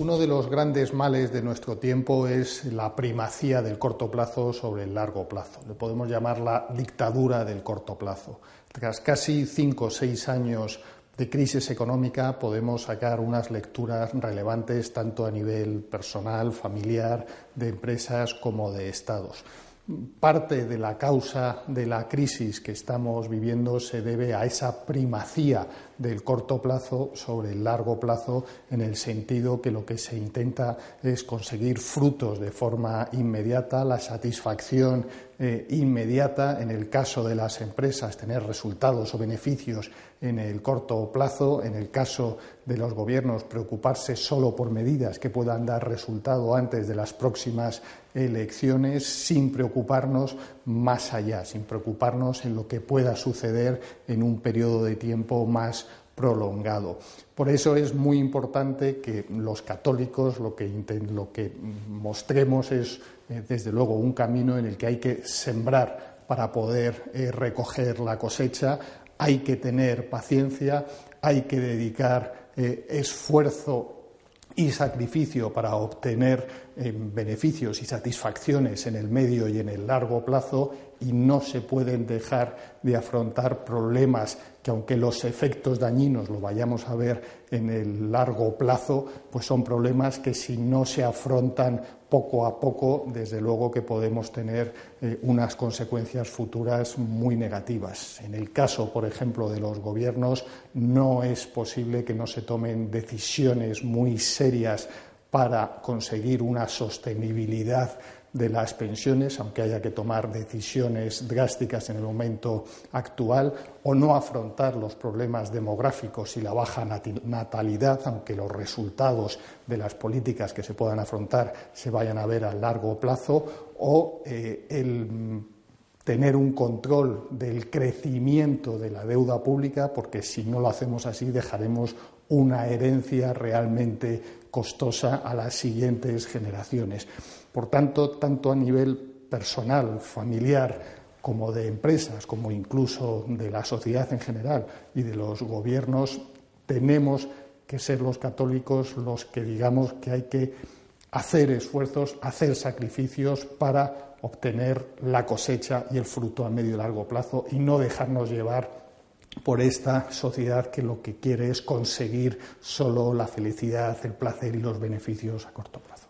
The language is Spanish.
Uno de los grandes males de nuestro tiempo es la primacía del corto plazo sobre el largo plazo. Le podemos llamar la dictadura del corto plazo. Tras casi cinco o seis años de crisis económica podemos sacar unas lecturas relevantes tanto a nivel personal, familiar, de empresas como de estados. Parte de la causa de la crisis que estamos viviendo se debe a esa primacía del corto plazo sobre el largo plazo, en el sentido que lo que se intenta es conseguir frutos de forma inmediata, la satisfacción eh, inmediata, en el caso de las empresas, tener resultados o beneficios en el corto plazo, en el caso de los gobiernos, preocuparse solo por medidas que puedan dar resultado antes de las próximas elecciones, sin preocuparnos más allá, sin preocuparnos en lo que pueda suceder en un periodo de tiempo más prolongado. Por eso es muy importante que los católicos lo que, mostremos es, eh, desde luego, un camino en el que hay que sembrar para poder eh, recoger la cosecha, hay que tener paciencia, hay que dedicar eh, esfuerzo y sacrificio para obtener beneficios y satisfacciones en el medio y en el largo plazo y no se pueden dejar de afrontar problemas que aunque los efectos dañinos lo vayamos a ver en el largo plazo, pues son problemas que si no se afrontan poco a poco, desde luego que podemos tener eh, unas consecuencias futuras muy negativas. En el caso, por ejemplo, de los gobiernos, no es posible que no se tomen decisiones muy serias para conseguir una sostenibilidad de las pensiones, aunque haya que tomar decisiones drásticas en el momento actual, o no afrontar los problemas demográficos y la baja natalidad, aunque los resultados de las políticas que se puedan afrontar se vayan a ver a largo plazo, o eh, el tener un control del crecimiento de la deuda pública, porque si no lo hacemos así dejaremos una herencia realmente costosa a las siguientes generaciones. Por tanto, tanto a nivel personal, familiar, como de empresas, como incluso de la sociedad en general y de los gobiernos, tenemos que ser los católicos los que digamos que hay que hacer esfuerzos, hacer sacrificios para obtener la cosecha y el fruto a medio y largo plazo y no dejarnos llevar por esta sociedad que lo que quiere es conseguir solo la felicidad, el placer y los beneficios a corto plazo.